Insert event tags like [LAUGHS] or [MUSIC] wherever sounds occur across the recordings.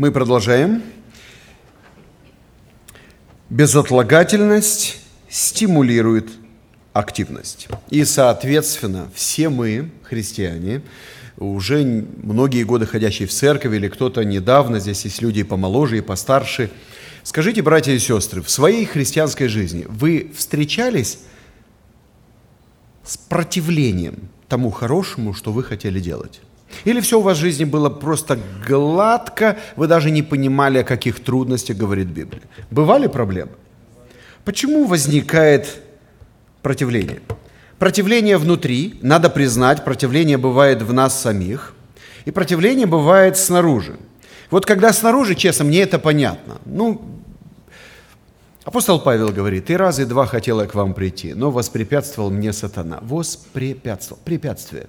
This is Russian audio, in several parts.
Мы продолжаем. Безотлагательность стимулирует активность. И, соответственно, все мы, христиане, уже многие годы ходящие в церковь, или кто-то недавно, здесь есть люди помоложе и постарше. Скажите, братья и сестры, в своей христианской жизни вы встречались с противлением тому хорошему, что вы хотели делать? Или все у вас в жизни было просто гладко, вы даже не понимали, о каких трудностях говорит Библия? Бывали проблемы? Почему возникает противление? Противление внутри, надо признать, противление бывает в нас самих, и противление бывает снаружи. Вот когда снаружи, честно, мне это понятно. Ну, апостол Павел говорит, «И раз, и два хотел к вам прийти, но воспрепятствовал мне сатана». Воспрепятствовал, препятствие.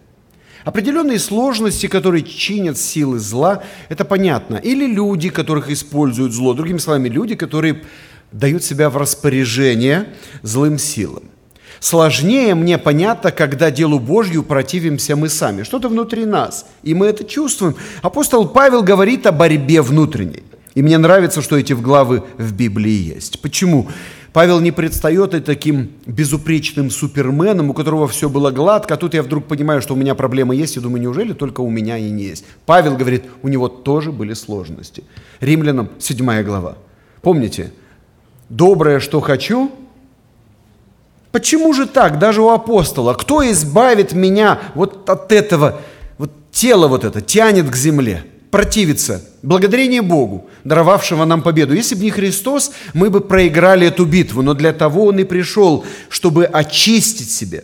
Определенные сложности, которые чинят силы зла, это понятно. Или люди, которых используют зло. Другими словами, люди, которые дают себя в распоряжение злым силам. Сложнее мне понятно, когда делу Божью противимся мы сами. Что-то внутри нас, и мы это чувствуем. Апостол Павел говорит о борьбе внутренней. И мне нравится, что эти главы в Библии есть. Почему? Павел не предстает и таким безупречным суперменом, у которого все было гладко, а тут я вдруг понимаю, что у меня проблема есть, и думаю, неужели только у меня и не есть? Павел говорит, у него тоже были сложности. Римлянам 7 глава. Помните, доброе, что хочу, Почему же так, даже у апостола? Кто избавит меня вот от этого, вот тело вот это тянет к земле, противится? Благодарение Богу, даровавшего нам победу. Если бы не Христос, мы бы проиграли эту битву, но для того Он и пришел, чтобы очистить себе.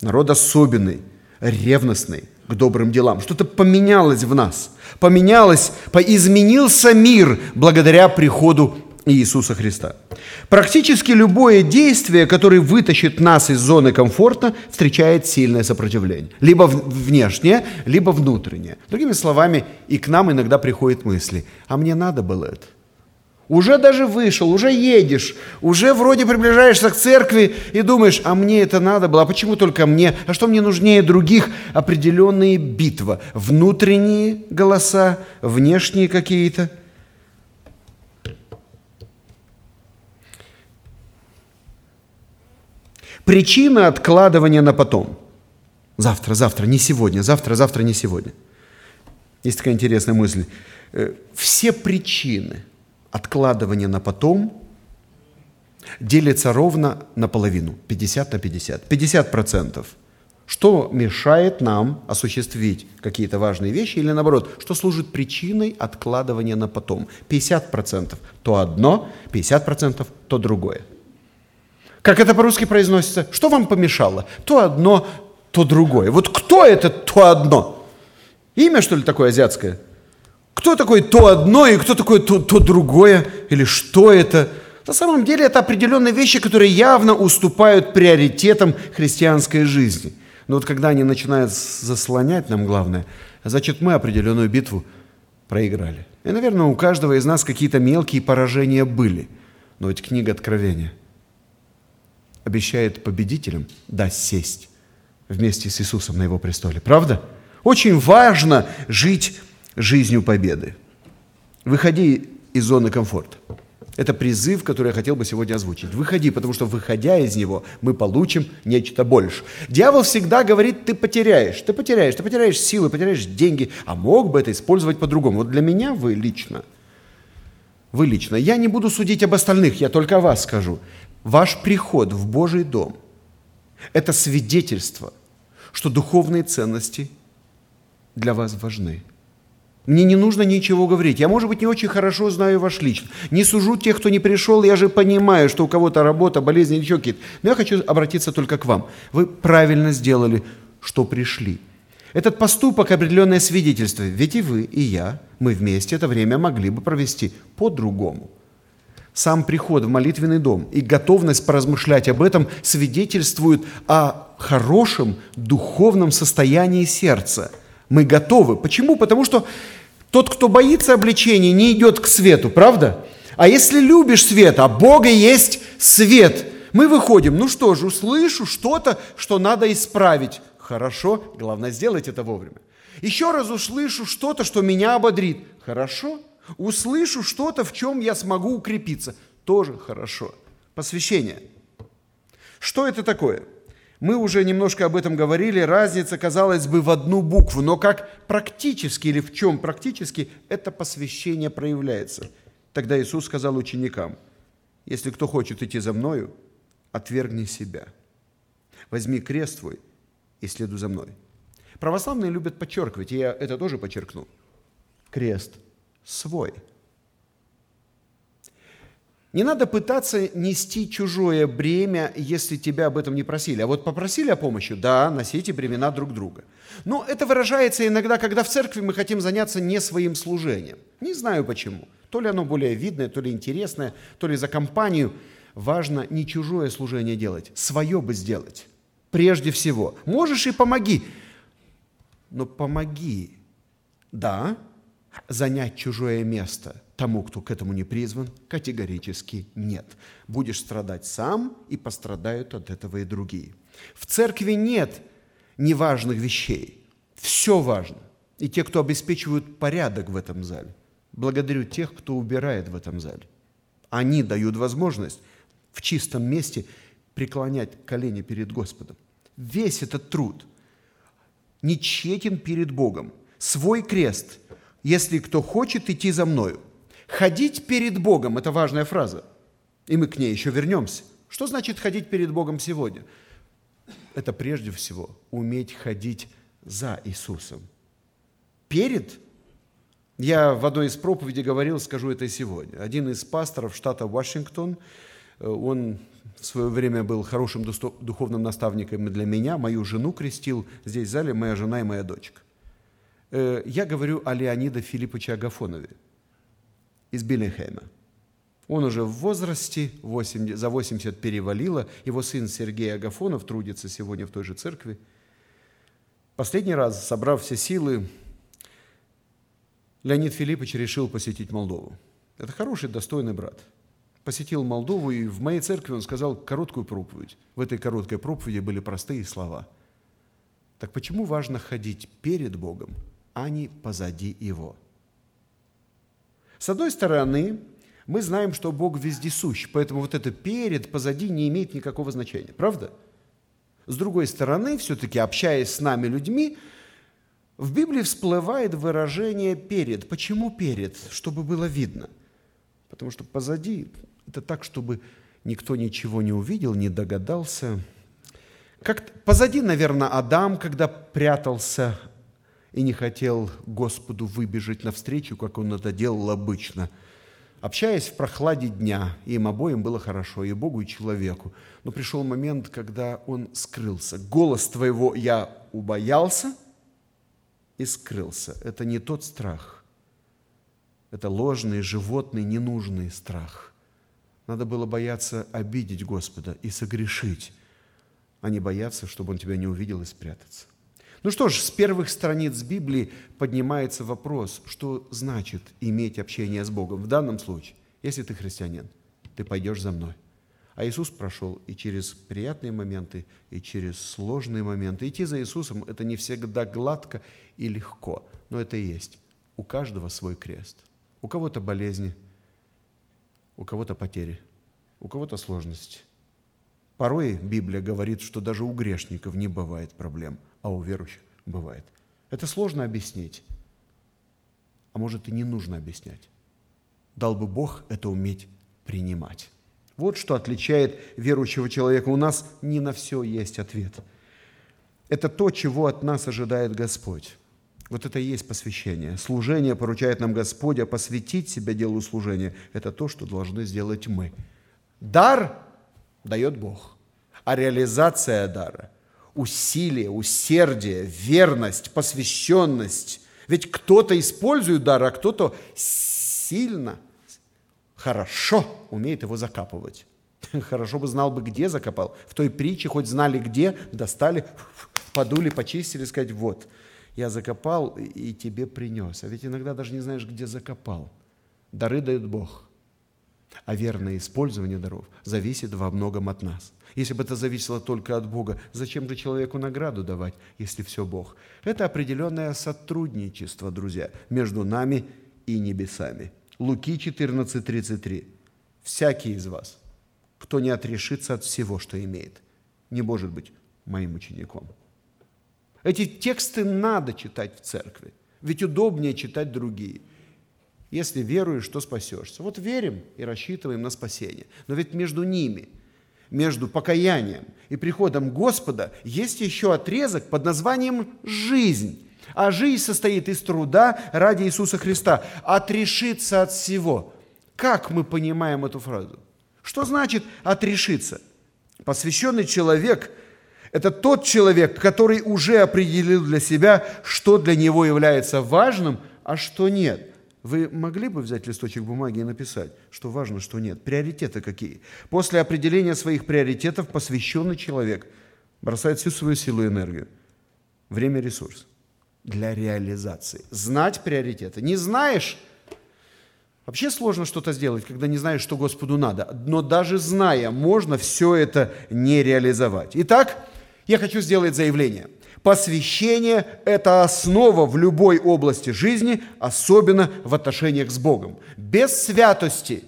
Народ особенный, ревностный к добрым делам. Что-то поменялось в нас. Поменялось, изменился мир благодаря приходу Иисуса Христа. Практически любое действие, которое вытащит нас из зоны комфорта, встречает сильное сопротивление. Либо внешнее, либо внутреннее. Другими словами, и к нам иногда приходят мысли, а мне надо было это. Уже даже вышел, уже едешь, уже вроде приближаешься к церкви и думаешь, а мне это надо было, а почему только мне, а что мне нужнее других? Определенные битвы, внутренние голоса, внешние какие-то – Причина откладывания на потом. Завтра, завтра, не сегодня, завтра, завтра, не сегодня. Есть такая интересная мысль. Э, все причины откладывания на потом делятся ровно наполовину, 50 на 50. 50 процентов. Что мешает нам осуществить какие-то важные вещи или наоборот, что служит причиной откладывания на потом. 50 процентов то одно, 50 процентов то другое. Как это по-русски произносится? Что вам помешало? То одно, то другое. Вот кто это то одно? Имя, что ли, такое азиатское? Кто такой то одно и кто такое то, то другое? Или что это? На самом деле это определенные вещи, которые явно уступают приоритетам христианской жизни. Но вот когда они начинают заслонять нам главное, значит мы определенную битву проиграли. И, наверное, у каждого из нас какие-то мелкие поражения были. Но ведь книга Откровения – обещает победителям да сесть вместе с Иисусом на его престоле. Правда? Очень важно жить жизнью победы. Выходи из зоны комфорта. Это призыв, который я хотел бы сегодня озвучить. Выходи, потому что выходя из него, мы получим нечто больше. Дьявол всегда говорит, ты потеряешь, ты потеряешь, ты потеряешь силы, потеряешь деньги, а мог бы это использовать по-другому. Вот для меня вы лично, вы лично, я не буду судить об остальных, я только о вас скажу. Ваш приход в Божий дом – это свидетельство, что духовные ценности для вас важны. Мне не нужно ничего говорить. Я, может быть, не очень хорошо знаю ваш лично. Не сужу тех, кто не пришел. Я же понимаю, что у кого-то работа, болезнь или еще какие-то. Но я хочу обратиться только к вам. Вы правильно сделали, что пришли. Этот поступок – определенное свидетельство. Ведь и вы, и я, мы вместе это время могли бы провести по-другому – сам приход в молитвенный дом и готовность поразмышлять об этом свидетельствуют о хорошем духовном состоянии сердца. Мы готовы. Почему? Потому что тот, кто боится обличения, не идет к свету, правда? А если любишь свет, а Бога есть свет, мы выходим, ну что же, услышу что-то, что надо исправить. Хорошо, главное сделать это вовремя. Еще раз услышу что-то, что меня ободрит. Хорошо. Услышу что-то, в чем я смогу укрепиться. Тоже хорошо. Посвящение. Что это такое? Мы уже немножко об этом говорили. Разница, казалось бы, в одну букву. Но как практически или в чем практически это посвящение проявляется? Тогда Иисус сказал ученикам, если кто хочет идти за мною, отвергни себя. Возьми крест твой и следуй за мной. Православные любят подчеркивать, и я это тоже подчеркну. Крест свой. Не надо пытаться нести чужое бремя, если тебя об этом не просили. А вот попросили о помощи, да, носите бремена друг друга. Но это выражается иногда, когда в церкви мы хотим заняться не своим служением. Не знаю почему. То ли оно более видное, то ли интересное, то ли за компанию. Важно не чужое служение делать, свое бы сделать. Прежде всего. Можешь и помоги но помоги, да, занять чужое место тому, кто к этому не призван, категорически нет. Будешь страдать сам, и пострадают от этого и другие. В церкви нет неважных вещей. Все важно. И те, кто обеспечивают порядок в этом зале. Благодарю тех, кто убирает в этом зале. Они дают возможность в чистом месте преклонять колени перед Господом. Весь этот труд – не тщетен перед Богом. Свой крест, если кто хочет идти за мною. Ходить перед Богом – это важная фраза. И мы к ней еще вернемся. Что значит ходить перед Богом сегодня? Это прежде всего уметь ходить за Иисусом. Перед я в одной из проповедей говорил, скажу это и сегодня. Один из пасторов штата Вашингтон, э, он в свое время был хорошим духовным наставником для меня, мою жену крестил, здесь в зале моя жена и моя дочка. Э, я говорю о Леониде Филипповиче Агафонове из Биллингхейма. Он уже в возрасте, 80, за 80 перевалило, его сын Сергей Агафонов трудится сегодня в той же церкви. Последний раз, собрав все силы, Леонид Филиппович решил посетить Молдову. Это хороший, достойный брат – посетил Молдову, и в моей церкви он сказал короткую проповедь. В этой короткой проповеди были простые слова. Так почему важно ходить перед Богом, а не позади Его? С одной стороны, мы знаем, что Бог вездесущ, поэтому вот это перед, позади не имеет никакого значения, правда? С другой стороны, все-таки общаясь с нами людьми, в Библии всплывает выражение «перед». Почему перед? Чтобы было видно. Потому что позади это так, чтобы никто ничего не увидел, не догадался. Как позади, наверное, Адам, когда прятался и не хотел Господу выбежать навстречу, как он это делал обычно, общаясь в прохладе дня, им обоим было хорошо, и Богу, и человеку. Но пришел момент, когда он скрылся. Голос твоего я убоялся и скрылся. Это не тот страх. Это ложный, животный, ненужный страх – надо было бояться обидеть Господа и согрешить, а не бояться, чтобы Он тебя не увидел и спрятаться. Ну что ж, с первых страниц Библии поднимается вопрос, что значит иметь общение с Богом. В данном случае, если ты христианин, ты пойдешь за мной. А Иисус прошел и через приятные моменты, и через сложные моменты. Идти за Иисусом – это не всегда гладко и легко, но это и есть. У каждого свой крест. У кого-то болезни – у кого-то потери, у кого-то сложности. Порой Библия говорит, что даже у грешников не бывает проблем, а у верующих бывает. Это сложно объяснить, а может и не нужно объяснять. Дал бы Бог это уметь принимать. Вот что отличает верующего человека. У нас не на все есть ответ. Это то, чего от нас ожидает Господь. Вот это и есть посвящение. Служение поручает нам Господь, а посвятить себя делу служения – это то, что должны сделать мы. Дар дает Бог, а реализация дара – усилие, усердие, верность, посвященность. Ведь кто-то использует дар, а кто-то сильно, хорошо умеет его закапывать. [LAUGHS] Хорошо бы знал бы, где закопал. В той притче хоть знали где, достали, [LAUGHS] подули, почистили, сказать, вот – я закопал и тебе принес. А ведь иногда даже не знаешь, где закопал. Дары дает Бог. А верное использование даров зависит во многом от нас. Если бы это зависело только от Бога, зачем же человеку награду давать, если все Бог? Это определенное сотрудничество, друзья, между нами и небесами. Луки 14:33. Всякий из вас, кто не отрешится от всего, что имеет, не может быть моим учеником. Эти тексты надо читать в церкви, ведь удобнее читать другие. Если веруешь, то спасешься. Вот верим и рассчитываем на спасение. Но ведь между ними, между покаянием и приходом Господа, есть еще отрезок под названием «жизнь». А жизнь состоит из труда ради Иисуса Христа. Отрешиться от всего. Как мы понимаем эту фразу? Что значит отрешиться? Посвященный человек – это тот человек, который уже определил для себя, что для него является важным, а что нет. Вы могли бы взять листочек бумаги и написать, что важно, что нет? Приоритеты какие? После определения своих приоритетов посвященный человек бросает всю свою силу и энергию. Время – ресурс для реализации. Знать приоритеты. Не знаешь, вообще сложно что-то сделать, когда не знаешь, что Господу надо. Но даже зная, можно все это не реализовать. Итак, я хочу сделать заявление. Посвящение – это основа в любой области жизни, особенно в отношениях с Богом. Без святости,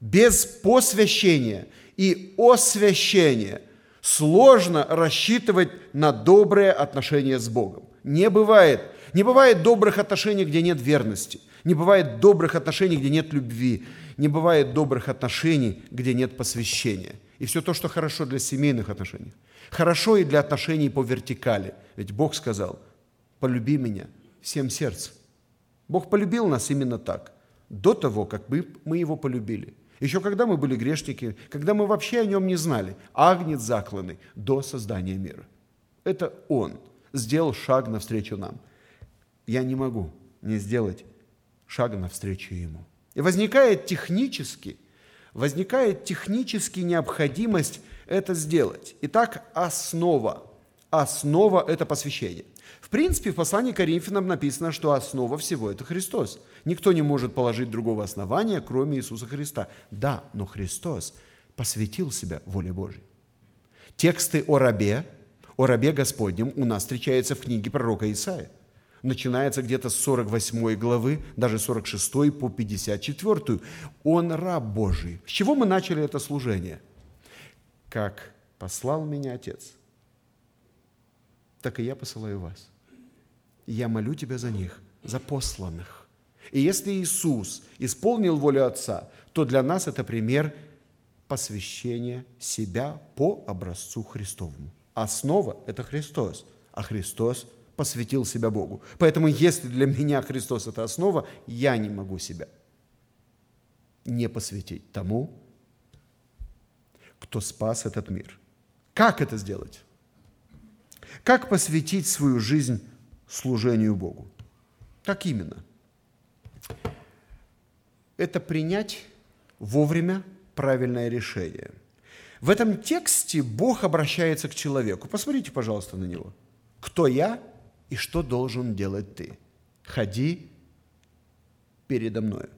без посвящения и освящения сложно рассчитывать на добрые отношения с Богом. Не бывает. Не бывает добрых отношений, где нет верности. Не бывает добрых отношений, где нет любви. Не бывает добрых отношений, где нет посвящения. И все то, что хорошо для семейных отношений. Хорошо и для отношений по вертикали. Ведь Бог сказал, полюби меня всем сердцем. Бог полюбил нас именно так. До того, как мы, Его полюбили. Еще когда мы были грешники, когда мы вообще о Нем не знали. Агнец закланный до создания мира. Это Он – сделал шаг навстречу нам. Я не могу не сделать шага навстречу Ему. И возникает технически, возникает технически необходимость это сделать. Итак, основа. Основа – это посвящение. В принципе, в послании к Коринфянам написано, что основа всего – это Христос. Никто не может положить другого основания, кроме Иисуса Христа. Да, но Христос посвятил себя воле Божьей. Тексты о рабе о рабе Господнем у нас встречается в книге пророка Исаия. Начинается где-то с 48 главы, даже 46 по 54. Он раб Божий. С чего мы начали это служение? Как послал меня Отец, так и я посылаю вас. Я молю тебя за них, за посланных. И если Иисус исполнил волю Отца, то для нас это пример посвящения себя по образцу Христовому. Основа – это Христос, а Христос посвятил себя Богу. Поэтому если для меня Христос – это основа, я не могу себя не посвятить тому, кто спас этот мир. Как это сделать? Как посвятить свою жизнь служению Богу? Как именно? Это принять вовремя правильное решение – в этом тексте Бог обращается к человеку. Посмотрите, пожалуйста, на него. Кто я и что должен делать ты? Ходи передо мною.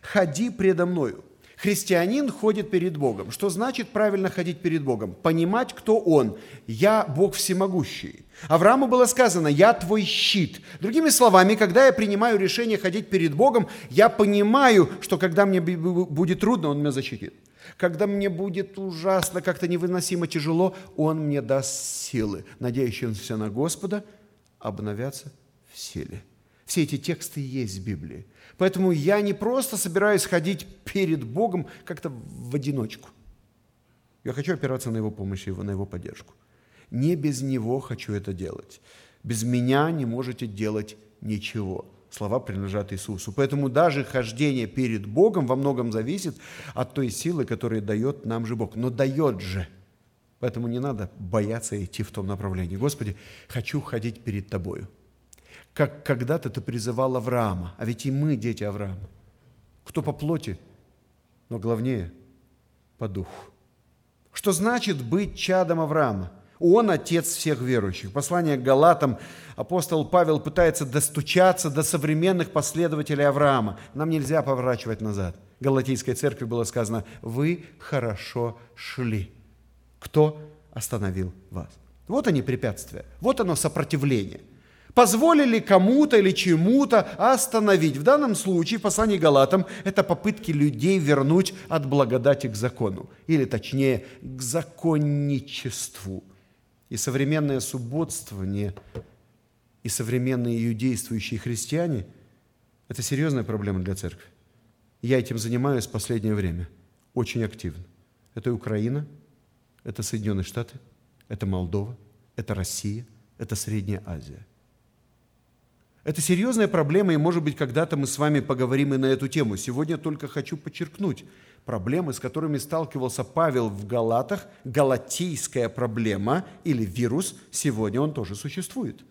Ходи предо мною. Христианин ходит перед Богом. Что значит правильно ходить перед Богом? Понимать, кто Он. Я Бог всемогущий. Аврааму было сказано, я твой щит. Другими словами, когда я принимаю решение ходить перед Богом, я понимаю, что когда мне будет трудно, Он меня защитит. Когда мне будет ужасно, как-то невыносимо тяжело, Он мне даст силы. Надеющимся на Господа обновятся в силе. Все эти тексты есть в Библии. Поэтому я не просто собираюсь ходить перед Богом как-то в одиночку. Я хочу опираться на Его помощь и на Его поддержку. Не без Него хочу это делать. Без меня не можете делать ничего слова принадлежат Иисусу. Поэтому даже хождение перед Богом во многом зависит от той силы, которую дает нам же Бог. Но дает же. Поэтому не надо бояться идти в том направлении. Господи, хочу ходить перед Тобою. Как когда-то Ты призывал Авраама, а ведь и мы дети Авраама. Кто по плоти, но главнее по духу. Что значит быть чадом Авраама? Он отец всех верующих. Послание к Галатам апостол Павел пытается достучаться до современных последователей Авраама. Нам нельзя поворачивать назад. Галатийской церкви было сказано, вы хорошо шли. Кто остановил вас? Вот они препятствия, вот оно сопротивление. Позволили кому-то или чему-то остановить. В данном случае в послании Галатам это попытки людей вернуть от благодати к закону, или точнее к законничеству. И современное субботствование, и современные иудействующие христиане – это серьезная проблема для церкви. Я этим занимаюсь в последнее время, очень активно. Это Украина, это Соединенные Штаты, это Молдова, это Россия, это Средняя Азия. Это серьезная проблема, и, может быть, когда-то мы с вами поговорим и на эту тему. Сегодня только хочу подчеркнуть проблемы, с которыми сталкивался Павел в Галатах, галатийская проблема или вирус, сегодня он тоже существует –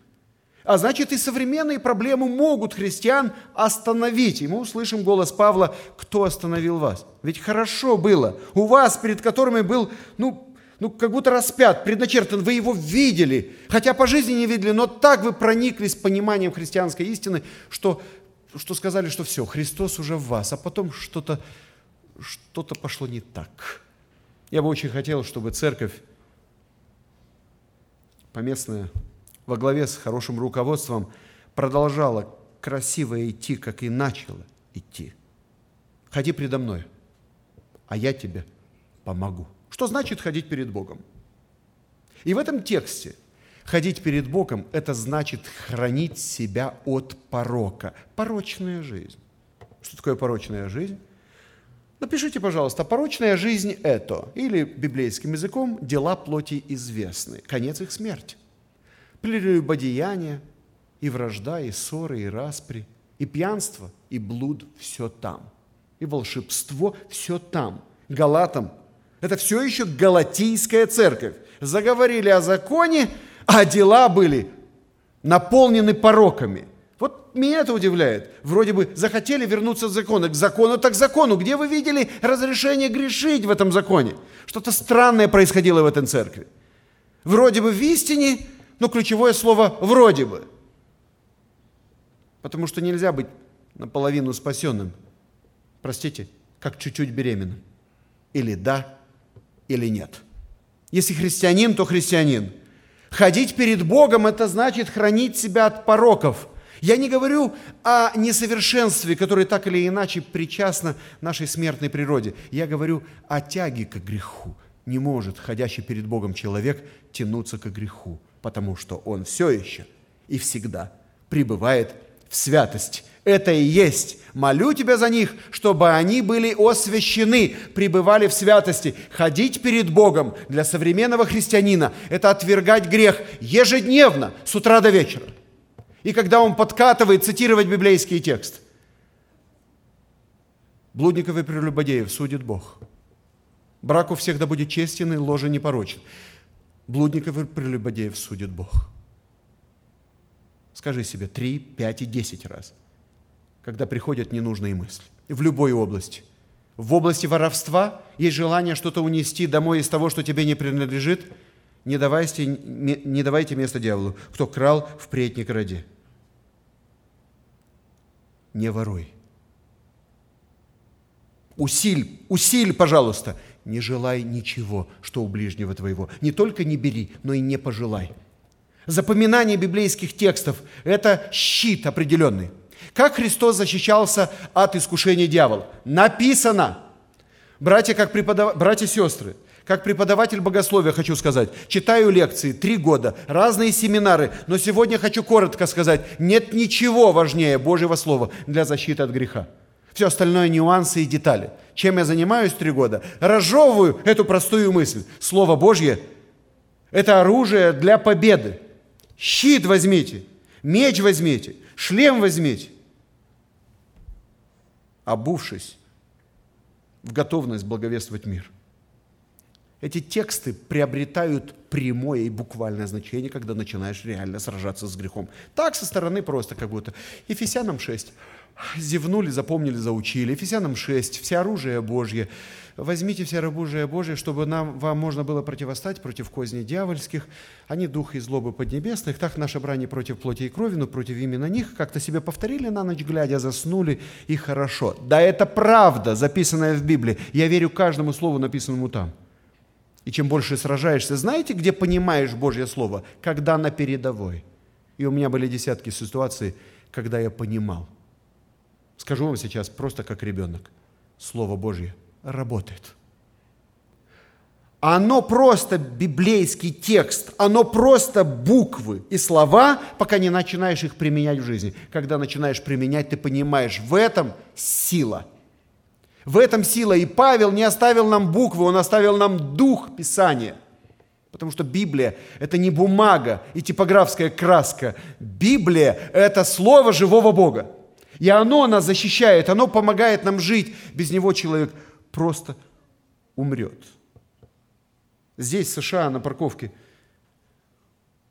а значит, и современные проблемы могут христиан остановить. И мы услышим голос Павла, кто остановил вас? Ведь хорошо было. У вас, перед которыми был, ну, ну, как будто распят, предначертан, вы его видели, хотя по жизни не видели, но так вы прониклись пониманием христианской истины, что, что сказали, что все, Христос уже в вас, а потом что-то что пошло не так. Я бы очень хотел, чтобы церковь поместная во главе с хорошим руководством продолжала красиво идти, как и начала идти. Ходи предо мной, а я тебе помогу. Что значит ходить перед Богом? И в этом тексте ходить перед Богом – это значит хранить себя от порока. Порочная жизнь. Что такое порочная жизнь? Напишите, пожалуйста, порочная жизнь – это, или библейским языком, дела плоти известны, конец их смерть прелюбодеяние, и вражда, и ссоры, и распри, и пьянство, и блуд – все там. И волшебство – все там. Галатам – это все еще галатийская церковь. Заговорили о законе, а дела были наполнены пороками. Вот меня это удивляет. Вроде бы захотели вернуться к закону. К закону так к закону. Где вы видели разрешение грешить в этом законе? Что-то странное происходило в этой церкви. Вроде бы в истине, но ключевое слово «вроде бы». Потому что нельзя быть наполовину спасенным. Простите, как чуть-чуть беременным. Или да, или нет. Если христианин, то христианин. Ходить перед Богом – это значит хранить себя от пороков. Я не говорю о несовершенстве, которое так или иначе причастно нашей смертной природе. Я говорю о тяге к греху. Не может ходящий перед Богом человек тянуться к греху потому что Он все еще и всегда пребывает в святости. Это и есть. Молю тебя за них, чтобы они были освящены, пребывали в святости. Ходить перед Богом для современного христианина – это отвергать грех ежедневно, с утра до вечера. И когда он подкатывает цитировать библейский текст. Блудников и прелюбодеев судит Бог. Брак у всех да будет честен и ложа непорочен. Блудников и прелюбодеев судит Бог. Скажи себе три, пять и десять раз, когда приходят ненужные мысли. В любой области. В области воровства есть желание что-то унести домой из того, что тебе не принадлежит. Не давайте, не давайте место дьяволу. Кто крал, впредь не кради. Не воруй. Усиль, усиль, пожалуйста, не желай ничего, что у ближнего твоего. Не только не бери, но и не пожелай. Запоминание библейских текстов – это щит определенный. Как Христос защищался от искушения дьявола? Написано. Братья, как преподав... Братья и сестры, как преподаватель богословия хочу сказать, читаю лекции три года, разные семинары, но сегодня хочу коротко сказать, нет ничего важнее Божьего Слова для защиты от греха. Все остальное нюансы и детали. Чем я занимаюсь три года? Разжевываю эту простую мысль. Слово Божье – это оружие для победы. Щит возьмите, меч возьмите, шлем возьмите. Обувшись в готовность благовествовать мир. Эти тексты приобретают прямое и буквальное значение, когда начинаешь реально сражаться с грехом. Так со стороны просто как будто. Ефесянам 6. Зевнули, запомнили, заучили. Ефесянам 6. Все оружие Божье. Возьмите все оружие Божье, чтобы нам, вам можно было противостать против козней дьявольских. Они дух и злобы поднебесных. Так наше брание против плоти и крови, но против именно них. Как-то себе повторили на ночь глядя, заснули, и хорошо. Да это правда, записанная в Библии. Я верю каждому слову, написанному там. И чем больше сражаешься, знаете, где понимаешь Божье Слово? Когда на передовой. И у меня были десятки ситуаций, когда я понимал. Скажу вам сейчас просто как ребенок. Слово Божье работает. Оно просто библейский текст, оно просто буквы и слова, пока не начинаешь их применять в жизни. Когда начинаешь применять, ты понимаешь, в этом сила – в этом сила. И Павел не оставил нам буквы, он оставил нам дух Писания. Потому что Библия – это не бумага и типографская краска. Библия – это слово живого Бога. И оно нас защищает, оно помогает нам жить. Без него человек просто умрет. Здесь, в США, на парковке,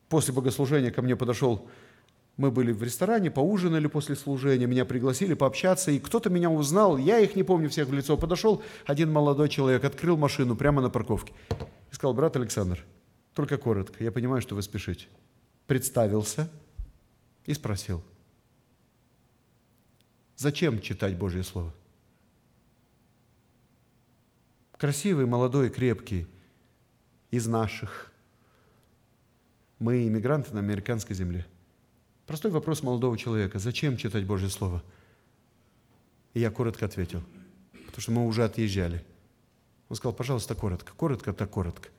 после богослужения ко мне подошел мы были в ресторане, поужинали после служения, меня пригласили пообщаться, и кто-то меня узнал, я их не помню всех в лицо. Подошел один молодой человек, открыл машину прямо на парковке и сказал, брат Александр, только коротко, я понимаю, что вы спешите. Представился и спросил, зачем читать Божье Слово? Красивый, молодой, крепкий, из наших. Мы иммигранты на американской земле – Простой вопрос молодого человека. Зачем читать Божье Слово? И я коротко ответил. Потому что мы уже отъезжали. Он сказал, пожалуйста, коротко. Коротко, так коротко.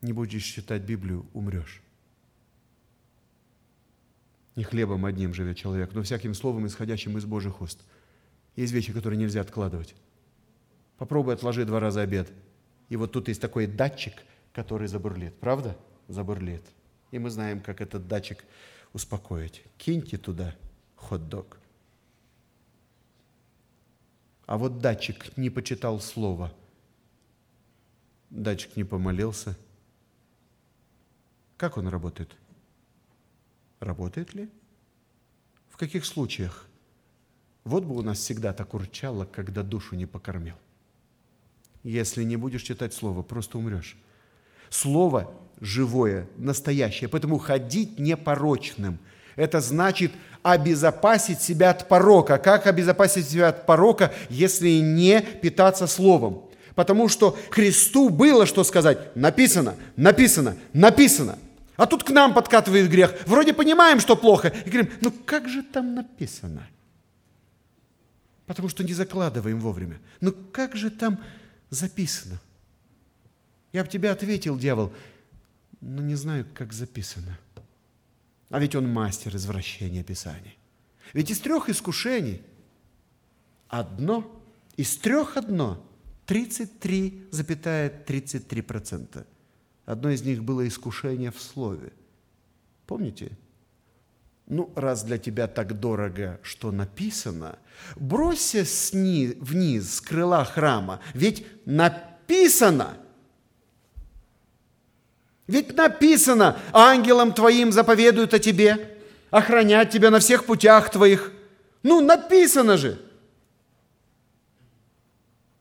Не будешь читать Библию, умрешь. Не хлебом одним живет человек, но всяким словом, исходящим из Божьих уст. Есть вещи, которые нельзя откладывать. Попробуй отложи два раза обед. И вот тут есть такой датчик, который забурлит. Правда? Забурлит. И мы знаем, как этот датчик успокоить. Киньте туда хот-дог. А вот датчик не почитал слово. Датчик не помолился. Как он работает? Работает ли? В каких случаях? Вот бы у нас всегда так урчало, когда душу не покормил. Если не будешь читать Слово, просто умрешь. Слово живое, настоящее. Поэтому ходить непорочным. Это значит обезопасить себя от порока. Как обезопасить себя от порока, если не питаться Словом? Потому что Христу было что сказать. Написано, написано, написано. А тут к нам подкатывает грех. Вроде понимаем, что плохо. И говорим, ну как же там написано? Потому что не закладываем вовремя. Ну как же там записано? Я бы тебе ответил, дьявол, но не знаю, как записано. А ведь он мастер извращения Писаний. Ведь из трех искушений одно, из трех одно, 33,33%. Одно из них было искушение в слове. Помните? Ну, раз для тебя так дорого, что написано, бросься сни, вниз с крыла храма, ведь написано – ведь написано, ангелам твоим заповедуют о тебе, охранять тебя на всех путях твоих. Ну, написано же.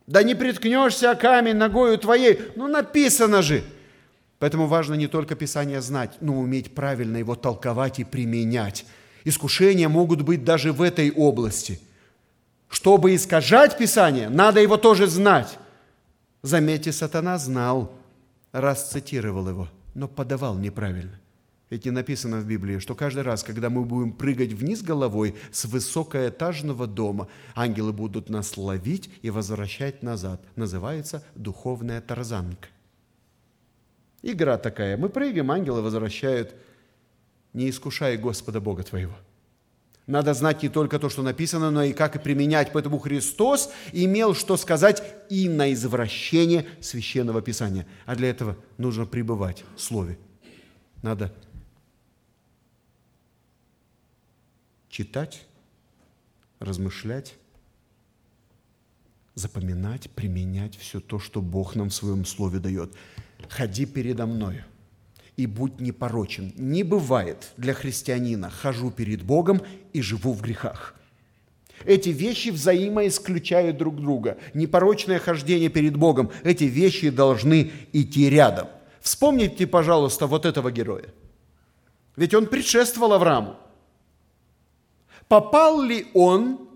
Да не приткнешься камень ногою твоей. Ну, написано же. Поэтому важно не только Писание знать, но уметь правильно его толковать и применять. Искушения могут быть даже в этой области. Чтобы искажать Писание, надо его тоже знать. Заметьте, сатана знал – раз цитировал его, но подавал неправильно. Ведь не написано в Библии, что каждый раз, когда мы будем прыгать вниз головой с высокоэтажного дома, ангелы будут нас ловить и возвращать назад. Называется духовная тарзанка. Игра такая. Мы прыгаем, ангелы возвращают. Не искушай Господа Бога твоего – надо знать не только то, что написано, но и как и применять. Поэтому Христос имел что сказать и на извращение Священного Писания. А для этого нужно пребывать в Слове. Надо читать, размышлять, запоминать, применять все то, что Бог нам в своем слове дает. Ходи передо мною и будь непорочен. Не бывает для христианина «хожу перед Богом и живу в грехах». Эти вещи взаимоисключают друг друга. Непорочное хождение перед Богом, эти вещи должны идти рядом. Вспомните, пожалуйста, вот этого героя. Ведь он предшествовал Аврааму. Попал ли он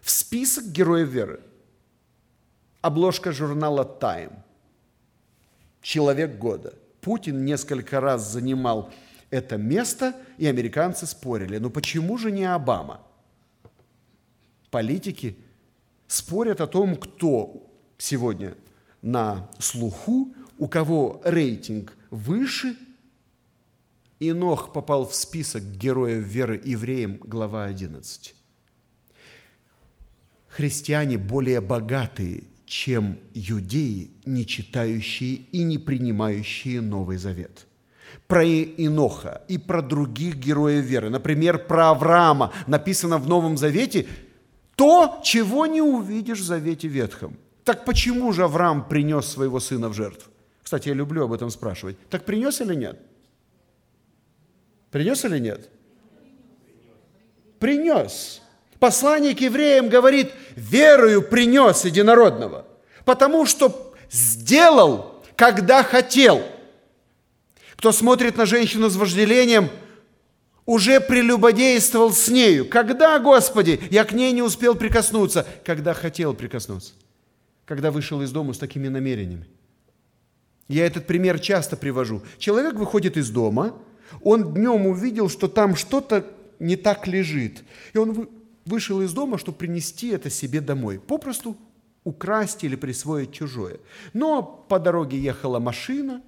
в список героев веры? Обложка журнала Time. Человек года. Путин несколько раз занимал это место, и американцы спорили. Но почему же не Обама? Политики спорят о том, кто сегодня на слуху, у кого рейтинг выше. Инох попал в список героев веры евреям, глава 11. Христиане более богатые, чем юдеи, не читающие и не принимающие Новый Завет. Про Иноха и про других героев веры, например, про Авраама, написано в Новом Завете то, чего не увидишь в Завете Ветхом. Так почему же Авраам принес своего сына в жертву? Кстати, я люблю об этом спрашивать. Так принес или нет? Принес или нет? Принес. Послание к евреям говорит, верою принес единородного, потому что сделал, когда хотел. Кто смотрит на женщину с вожделением, уже прелюбодействовал с нею. Когда, Господи, я к ней не успел прикоснуться? Когда хотел прикоснуться. Когда вышел из дома с такими намерениями. Я этот пример часто привожу. Человек выходит из дома, он днем увидел, что там что-то не так лежит. И он вышел из дома, чтобы принести это себе домой. Попросту украсть или присвоить чужое. Но по дороге ехала машина,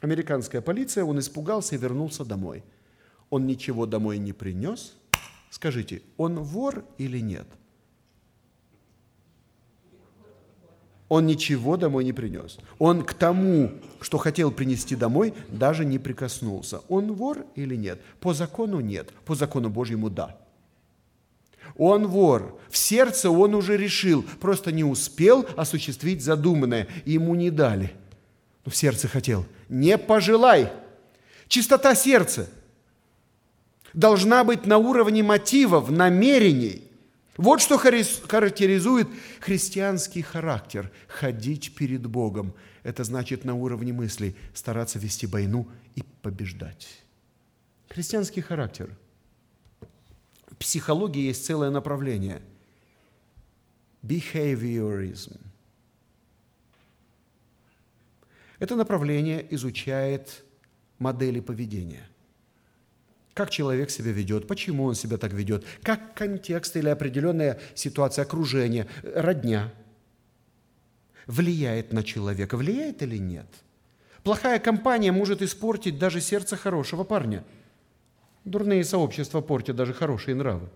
американская полиция, он испугался и вернулся домой. Он ничего домой не принес. Скажите, он вор или нет? Он ничего домой не принес. Он к тому, что хотел принести домой, даже не прикоснулся. Он вор или нет? По закону нет, по закону Божьему да. Он вор. В сердце он уже решил, просто не успел осуществить задуманное, ему не дали. Но в сердце хотел. Не пожелай. Чистота сердца должна быть на уровне мотивов, намерений. Вот что характеризует христианский характер. Ходить перед Богом. Это значит на уровне мыслей стараться вести войну и побеждать. Христианский характер – психологии есть целое направление – behaviorism. Это направление изучает модели поведения. Как человек себя ведет, почему он себя так ведет, как контекст или определенная ситуация окружения, родня влияет на человека, влияет или нет. Плохая компания может испортить даже сердце хорошего парня – Дурные сообщества портят даже хорошие нравы.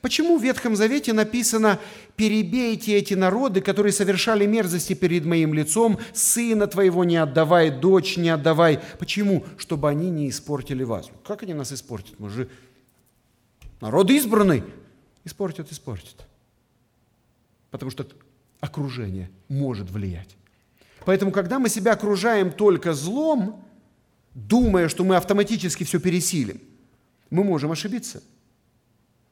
Почему в Ветхом Завете написано «перебейте эти народы, которые совершали мерзости перед моим лицом, сына твоего не отдавай, дочь не отдавай». Почему? Чтобы они не испортили вас. Как они нас испортят? Мы же народ избранный. Испортят, испортят. Потому что окружение может влиять. Поэтому, когда мы себя окружаем только злом, думая, что мы автоматически все пересилим – мы можем ошибиться.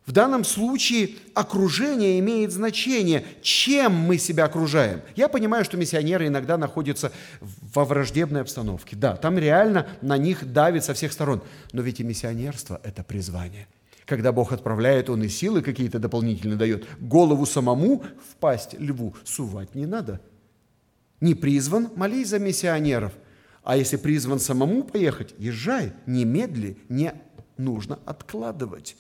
В данном случае окружение имеет значение, чем мы себя окружаем. Я понимаю, что миссионеры иногда находятся во враждебной обстановке. Да, там реально на них давит со всех сторон. Но ведь и миссионерство – это призвание. Когда Бог отправляет, Он и силы какие-то дополнительные дает. Голову самому в пасть льву сувать не надо. Не призван – молись за миссионеров. А если призван самому поехать, езжай, немедли, не нужно откладывать.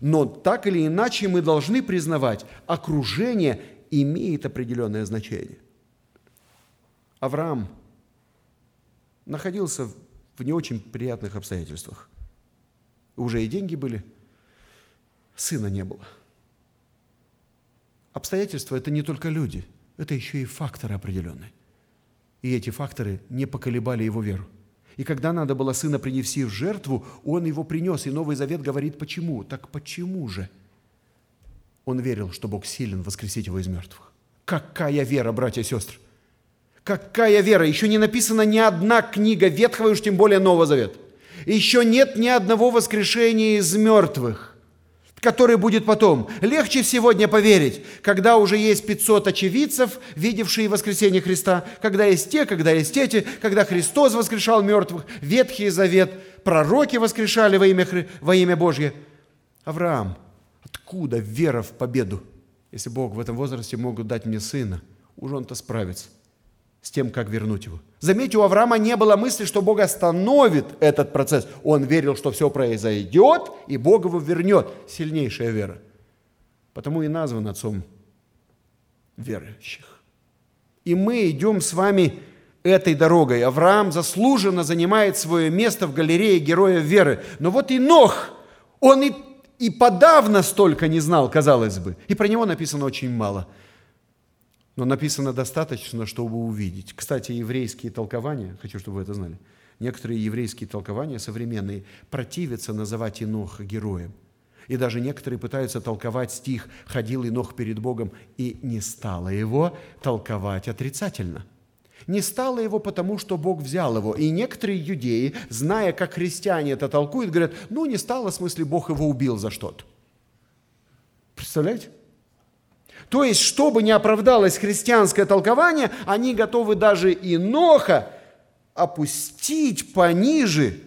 Но так или иначе мы должны признавать, окружение имеет определенное значение. Авраам находился в не очень приятных обстоятельствах. Уже и деньги были, сына не было. Обстоятельства – это не только люди, это еще и факторы определенные. И эти факторы не поколебали его веру. И когда надо было сына принести в жертву, он его принес. И Новый Завет говорит, почему? Так почему же? Он верил, что Бог силен воскресить его из мертвых. Какая вера, братья и сестры! Какая вера! Еще не написана ни одна книга Ветхого, и уж тем более Нового Завета. Еще нет ни одного воскрешения из мертвых который будет потом. Легче сегодня поверить, когда уже есть 500 очевидцев, видевшие воскресение Христа, когда есть те, когда есть эти, когда Христос воскрешал мертвых, Ветхий Завет, пророки воскрешали во имя, во имя Божье. Авраам, откуда вера в победу? Если Бог в этом возрасте мог дать мне сына, уже он-то справится с тем, как вернуть его. Заметьте, у Авраама не было мысли, что Бог остановит этот процесс. Он верил, что все произойдет, и Бог его вернет. Сильнейшая вера. Потому и назван отцом верующих. И мы идем с вами этой дорогой. Авраам заслуженно занимает свое место в галерее героев веры. Но вот и Нох, он и, и подавно столько не знал, казалось бы. И про него написано очень мало – но написано достаточно, чтобы увидеть. Кстати, еврейские толкования, хочу, чтобы вы это знали, некоторые еврейские толкования современные противятся называть Иноха героем. И даже некоторые пытаются толковать стих «ходил Инох перед Богом» и не стало его толковать отрицательно. Не стало его потому, что Бог взял его. И некоторые юдеи, зная, как христиане это толкуют, говорят, ну не стало, в смысле, Бог его убил за что-то. Представляете? То есть, чтобы не оправдалось христианское толкование, они готовы даже Иноха опустить пониже,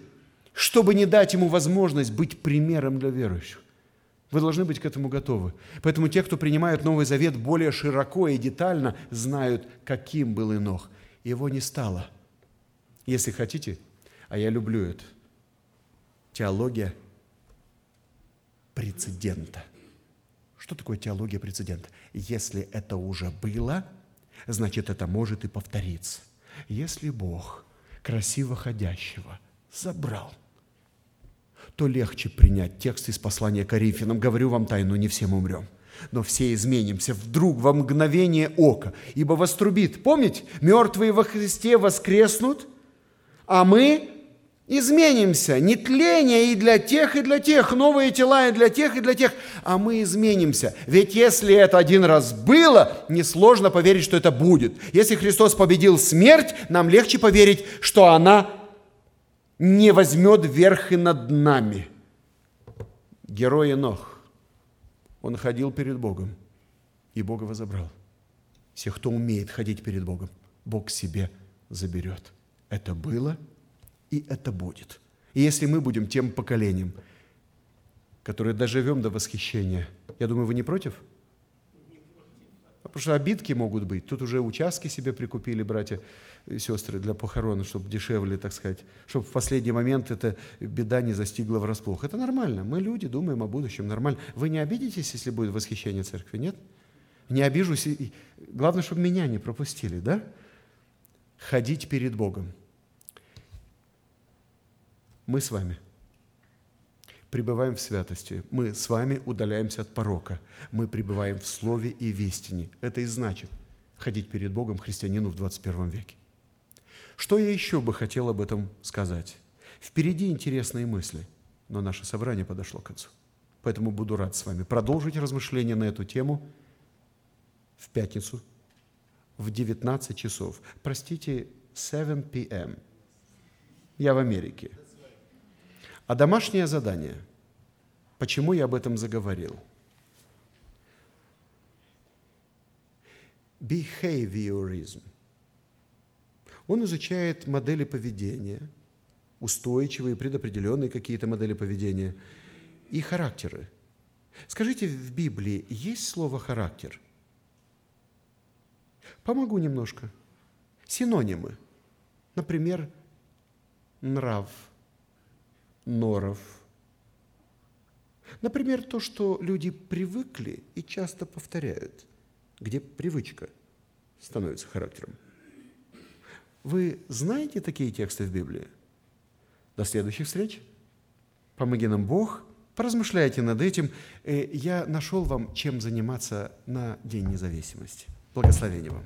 чтобы не дать ему возможность быть примером для верующих. Вы должны быть к этому готовы. Поэтому те, кто принимают Новый Завет более широко и детально, знают, каким был Инох. Его не стало. Если хотите, а я люблю это, теология прецедента – что такое теология прецедента? Если это уже было, значит, это может и повториться. Если Бог красиво ходящего забрал, то легче принять текст из послания Коринфянам. Говорю вам тайну, не все мы умрем но все изменимся вдруг во мгновение ока, ибо вострубит. Помните, мертвые во Христе воскреснут, а мы изменимся. Не тление и для тех, и для тех, новые тела и для тех, и для тех, а мы изменимся. Ведь если это один раз было, несложно поверить, что это будет. Если Христос победил смерть, нам легче поверить, что она не возьмет верх и над нами. Герой Нох, он ходил перед Богом, и Бог его забрал. Всех, кто умеет ходить перед Богом, Бог себе заберет. Это было – и это будет. И если мы будем тем поколением, которое доживем до восхищения, я думаю, вы не против? Потому что обидки могут быть. Тут уже участки себе прикупили братья и сестры для похорон, чтобы дешевле, так сказать, чтобы в последний момент эта беда не застигла врасплох. Это нормально. Мы люди, думаем о будущем, нормально. Вы не обидитесь, если будет восхищение церкви, нет? Не обижусь. Главное, чтобы меня не пропустили, да? Ходить перед Богом – мы с вами пребываем в святости. Мы с вами удаляемся от порока. Мы пребываем в слове и в истине. Это и значит ходить перед Богом христианину в 21 веке. Что я еще бы хотел об этом сказать? Впереди интересные мысли, но наше собрание подошло к концу. Поэтому буду рад с вами продолжить размышления на эту тему в пятницу в 19 часов. Простите, 7 p.m. Я в Америке – а домашнее задание. Почему я об этом заговорил? Behaviorism. Он изучает модели поведения, устойчивые, предопределенные какие-то модели поведения и характеры. Скажите, в Библии есть слово «характер»? Помогу немножко. Синонимы. Например, нрав – норов. Например, то, что люди привыкли и часто повторяют, где привычка становится характером. Вы знаете такие тексты в Библии? До следующих встреч. Помоги нам Бог. Поразмышляйте над этим. Э, я нашел вам, чем заниматься на День независимости. Благословения вам.